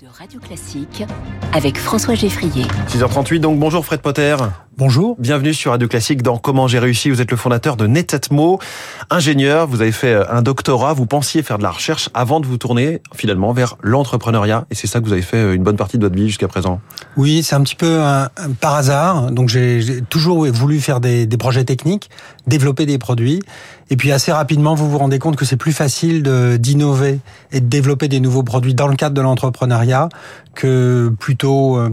de Radio Classique avec François Geffrier. 6h38, donc bonjour Fred Potter. Bonjour. Bienvenue sur Radio Classique dans Comment j'ai réussi. Vous êtes le fondateur de Netatmo, ingénieur. Vous avez fait un doctorat. Vous pensiez faire de la recherche avant de vous tourner finalement vers l'entrepreneuriat. Et c'est ça que vous avez fait une bonne partie de votre vie jusqu'à présent. Oui, c'est un petit peu un, par hasard. Donc j'ai toujours voulu faire des, des, projets techniques, développer des produits. Et puis assez rapidement, vous vous rendez compte que c'est plus facile d'innover et de développer des nouveaux produits dans le cadre de l'entrepreneuriat que plutôt euh,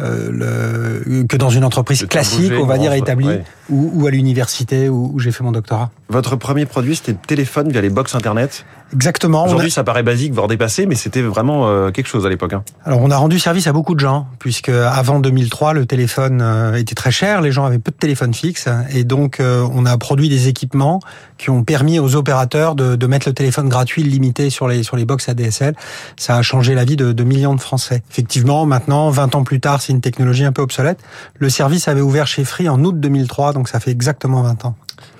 euh, le, que dans une entreprise classique, on va dire établie, ou, ou, à l'université où, où j'ai fait mon doctorat. Votre premier produit, c'était le téléphone via les box internet Exactement. Aujourd'hui, ça paraît basique, voire dépassé, mais c'était vraiment euh, quelque chose à l'époque. Hein. Alors, on a rendu service à beaucoup de gens, puisque avant 2003, le téléphone euh, était très cher, les gens avaient peu de téléphone fixe, et donc euh, on a produit des équipements qui ont permis aux opérateurs de, de, mettre le téléphone gratuit limité sur les sur les box ADSL. Ça a changé la vie de, de millions de Français. Effectivement, maintenant, 20 ans plus tard, c'est une technologie un peu obsolète. Le service avait ouvert chez Free en août 2003, donc ça fait exactement 20 ans.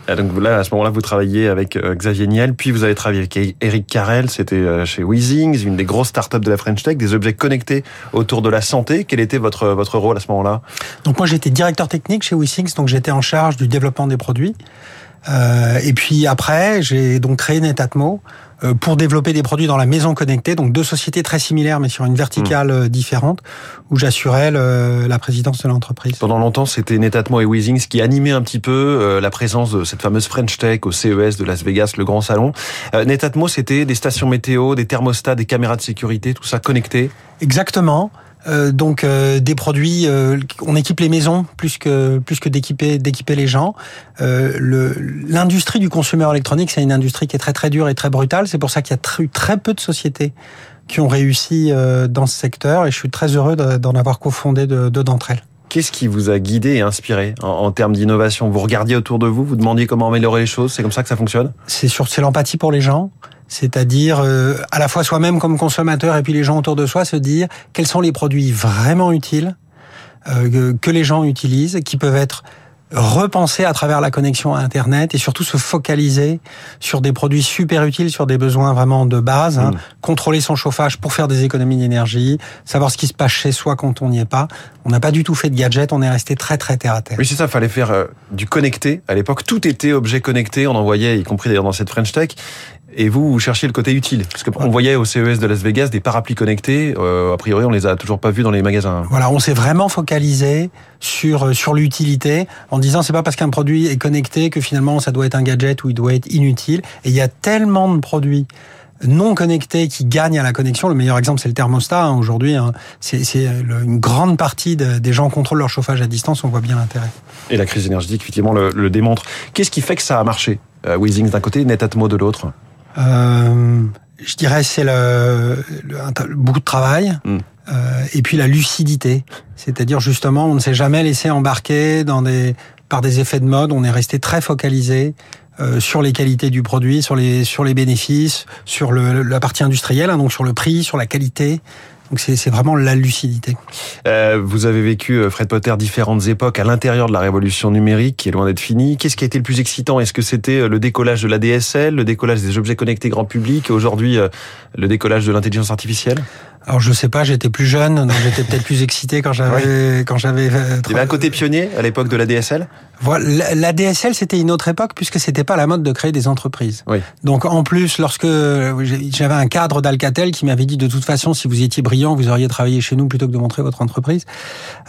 Ah, donc là, à ce moment-là, vous travaillez avec euh, Xavier Niel, puis vous avez travaillé avec Eric Carrel, c'était euh, chez Weezings, une des grosses startups de la French Tech, des objets connectés autour de la santé. Quel était votre votre rôle à ce moment-là? Donc moi, j'étais directeur technique chez Weezings, donc j'étais en charge du développement des produits. Euh, et puis après, j'ai donc créé Netatmo euh, pour développer des produits dans la maison connectée, donc deux sociétés très similaires mais sur une verticale mmh. différente, où j'assurais la présidence de l'entreprise. Pendant longtemps, c'était Netatmo et Weezings qui animaient un petit peu euh, la présence de cette fameuse French Tech au CES de Las Vegas, le grand salon. Euh, Netatmo, c'était des stations météo, des thermostats, des caméras de sécurité, tout ça connecté Exactement. Euh, donc euh, des produits, euh, on équipe les maisons plus que plus que d'équiper d'équiper les gens. L'industrie du consommateur électronique, c'est une industrie qui est très très dure et très brutale. C'est pour ça qu'il y a eu très peu de sociétés qui ont réussi dans ce secteur, et je suis très heureux d'en avoir cofondé deux d'entre elles. Qu'est-ce qui vous a guidé et inspiré en, en termes d'innovation? Vous regardiez autour de vous, vous demandiez comment améliorer les choses. C'est comme ça que ça fonctionne? C'est sur c'est l'empathie pour les gens c'est-à-dire euh, à la fois soi-même comme consommateur et puis les gens autour de soi se dire quels sont les produits vraiment utiles euh, que les gens utilisent, qui peuvent être repensés à travers la connexion à Internet et surtout se focaliser sur des produits super utiles, sur des besoins vraiment de base. Hein. Mmh. Contrôler son chauffage pour faire des économies d'énergie, savoir ce qui se passe chez soi quand on n'y est pas. On n'a pas du tout fait de gadget, on est resté très très terre à terre. Oui, c'est ça, fallait faire euh, du connecté. À l'époque, tout était objet connecté. On en voyait, y compris d'ailleurs dans cette French Tech et vous, vous cherchiez le côté utile. Parce qu'on voyait au CES de Las Vegas des parapluies connectés. Euh, a priori, on les a toujours pas vus dans les magasins. Voilà, on s'est vraiment focalisé sur euh, sur l'utilité en disant c'est pas parce qu'un produit est connecté que finalement ça doit être un gadget ou il doit être inutile. Et il y a tellement de produits non connectés qui gagnent à la connexion. Le meilleur exemple, c'est le thermostat. Hein. Aujourd'hui, hein, c'est une grande partie de, des gens contrôlent leur chauffage à distance. On voit bien l'intérêt. Et la crise énergétique, effectivement, le, le démontre. Qu'est-ce qui fait que ça a marché euh, Weezings d'un côté, Netatmo de l'autre? euh, je dirais c'est le, le, beaucoup de travail mm. euh, et puis la lucidité, c'est-à-dire justement on ne s'est jamais laissé embarquer dans des par des effets de mode, on est resté très focalisé euh, sur les qualités du produit, sur les sur les bénéfices, sur le, la partie industrielle, hein, donc sur le prix, sur la qualité. Donc c'est vraiment la lucidité. Euh, vous avez vécu, euh, Fred Potter, différentes époques à l'intérieur de la révolution numérique qui est loin d'être finie. Qu'est-ce qui a été le plus excitant? Est-ce que c'était euh, le décollage de la DSL, le décollage des objets connectés grand public aujourd'hui le décollage de l'intelligence artificielle? Alors je sais pas, j'étais plus jeune, donc j'étais peut-être plus excité quand j'avais oui. quand j'avais. Il y avait un côté pionnier à l'époque de la DSL. Voilà, la DSL c'était une autre époque puisque c'était pas la mode de créer des entreprises. Oui. Donc en plus, lorsque j'avais un cadre d'Alcatel qui m'avait dit de toute façon, si vous étiez brillant, vous auriez travaillé chez nous plutôt que de montrer votre entreprise.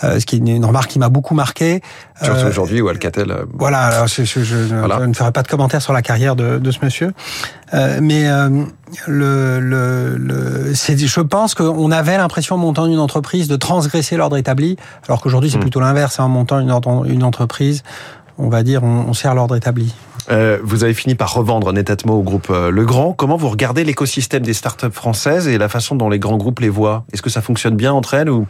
Euh, ce qui est une, remarque qui m'a beaucoup marqué. Surtout euh, aujourd'hui où Alcatel. Euh... Voilà, alors je, je, je, voilà. je, ne ferai pas de commentaire sur la carrière de, de ce monsieur, euh, mais le, le, le c'est, je pense qu'on avait l'impression en montant une entreprise de transgresser l'ordre établi, alors qu'aujourd'hui c'est mmh. plutôt l'inverse. Hein, en montant une, ordre, une entreprise, on va dire, on, on sert l'ordre établi. Euh, vous avez fini par revendre Netatmo au groupe euh, Legrand. Comment vous regardez l'écosystème des startups françaises et la façon dont les grands groupes les voient? Est-ce que ça fonctionne bien entre elles ou?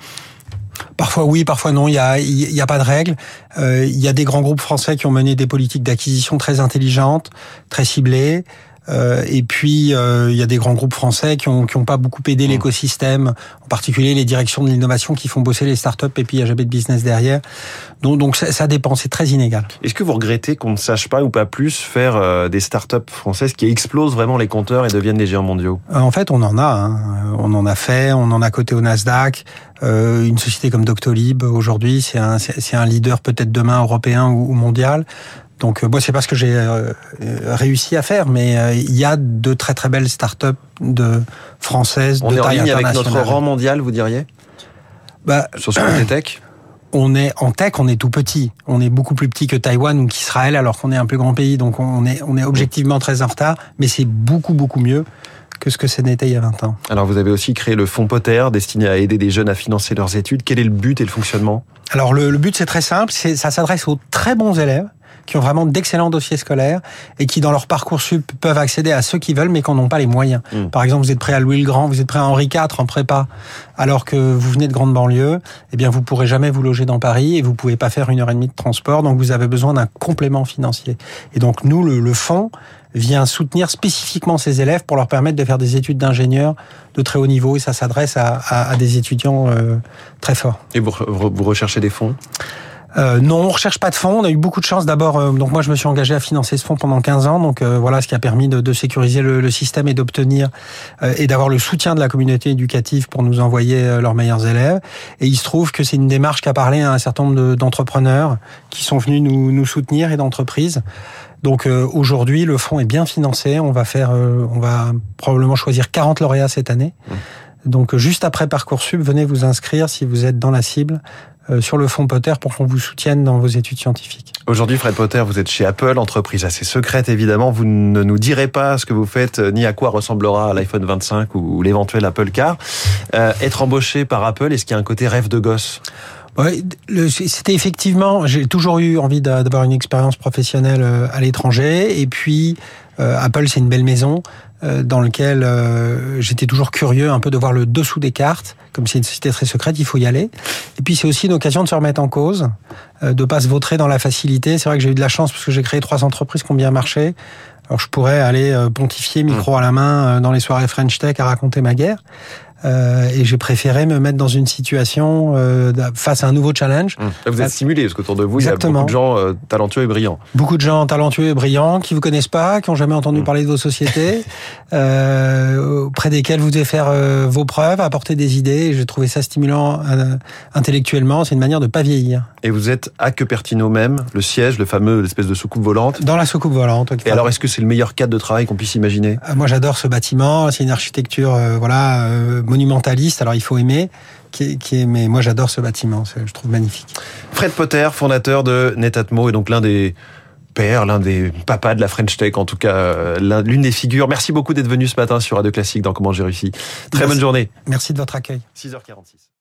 Parfois oui, parfois non. Il y a, il y a pas de règles. Euh, il y a des grands groupes français qui ont mené des politiques d'acquisition très intelligentes, très ciblées. Euh, et puis, euh, il y a des grands groupes français qui ont, qui ont pas beaucoup aidé mmh. l'écosystème, en particulier les directions de l'innovation qui font bosser les startups et puis il n'y a jamais de business derrière. Donc, donc ça, ça dépend, c'est très inégal. Est-ce que vous regrettez qu'on ne sache pas ou pas plus faire euh, des startups françaises qui explosent vraiment les compteurs et deviennent des géants mondiaux? En fait, on en a. Hein. On en a fait, on en a coté au Nasdaq. Euh, une société comme Doctolib, aujourd'hui, c'est un, c'est un leader peut-être demain européen ou, ou mondial. Donc moi, c'est pas ce que j'ai euh, réussi à faire, mais euh, il y a de très très belles startups de françaises on de est en ligne avec notre rang mondial, vous diriez Bah, Sur ce côté tech on est en tech, on est tout petit. On est beaucoup plus petit que Taïwan ou qu'Israël, alors qu'on est un plus grand pays. Donc on est, on est objectivement très en retard, mais c'est beaucoup beaucoup mieux que ce que ce n'était il y a 20 ans. Alors vous avez aussi créé le Fonds Potter, destiné à aider des jeunes à financer leurs études. Quel est le but et le fonctionnement? Alors le, le but c'est très simple, ça s'adresse aux très bons élèves qui ont vraiment d'excellents dossiers scolaires et qui, dans leur parcours sup, peuvent accéder à ceux qui veulent, mais qui n'en ont pas les moyens. Mm. Par exemple, vous êtes prêt à Louis le Grand, vous êtes prêt à Henri IV en prépa, alors que vous venez de grande banlieue, eh bien, vous pourrez jamais vous loger dans Paris et vous pouvez pas faire une heure et demie de transport, donc vous avez besoin d'un complément financier. Et donc, nous, le, le fonds vient soutenir spécifiquement ces élèves pour leur permettre de faire des études d'ingénieur de très haut niveau et ça s'adresse à, à, à, des étudiants euh, très forts. Et vous, vous recherchez des fonds? Euh, non, on recherche pas de fonds. On a eu beaucoup de chance. D'abord, euh, donc moi, je me suis engagé à financer ce fonds pendant 15 ans. Donc euh, voilà, ce qui a permis de, de sécuriser le, le, système et d'obtenir euh, et d'avoir le soutien de la communauté éducative pour nous envoyer euh, leurs meilleurs élèves. Et il se trouve que c'est une démarche qui a parlé à un certain nombre d'entrepreneurs qui sont venus nous, nous soutenir et d'entreprises. Donc euh, aujourd'hui, le fonds est bien financé. On va faire, euh, on va probablement choisir 40 lauréats cette année. Mmh. Donc juste après parcoursup, venez vous inscrire si vous êtes dans la cible sur le fonds Potter pour qu'on vous soutienne dans vos études scientifiques. Aujourd'hui, Fred Potter, vous êtes chez Apple, entreprise assez secrète évidemment. Vous ne nous direz pas ce que vous faites ni à quoi ressemblera l'iPhone 25 ou l'éventuel Apple Car. Euh, être embauché par Apple, est-ce qu'il y a un côté rêve de gosse? Ouais, c'était effectivement, j'ai toujours eu envie d'avoir une expérience professionnelle euh, à l'étranger. Et puis, euh, Apple, c'est une belle maison euh, dans lequel euh, j'étais toujours curieux un peu de voir le dessous des cartes. Comme c'est une société très secrète, il faut y aller. Et puis, c'est aussi une occasion de se remettre en cause, euh, de pas se vautrer dans la facilité. C'est vrai que j'ai eu de la chance parce que j'ai créé trois entreprises qui ont bien marché. Alors, je pourrais aller euh, pontifier micro à la main euh, dans les soirées French Tech à raconter ma guerre. Euh, et j'ai préféré me mettre dans une situation euh, face à un nouveau challenge. Mmh. Là, vous êtes stimulé parce qu'autour de vous, Exactement. il y a beaucoup de gens euh, talentueux et brillants. Beaucoup de gens talentueux et brillants qui vous connaissent pas, qui ont jamais entendu mmh. parler de vos sociétés, auprès desquels vous devez faire vos preuves, apporter des idées. Et j'ai trouvé ça stimulant intellectuellement. C'est une manière de pas vieillir. Et vous êtes à Cupertino même, le siège, le fameux l'espèce de soucoupe volante. Dans la soucoupe volante. Et alors, est-ce que c'est le meilleur cadre de travail qu'on puisse imaginer? Moi, j'adore ce bâtiment. C'est une architecture, voilà monumentaliste, alors il faut aimer, qui est, qui mais moi j'adore ce bâtiment, je trouve magnifique. Fred Potter, fondateur de Netatmo, et donc l'un des pères, l'un des papas de la French Tech, en tout cas l'une des figures. Merci beaucoup d'être venu ce matin sur Radio Classique dans Comment j'ai réussi. Très Merci. bonne journée. Merci de votre accueil. 6h46.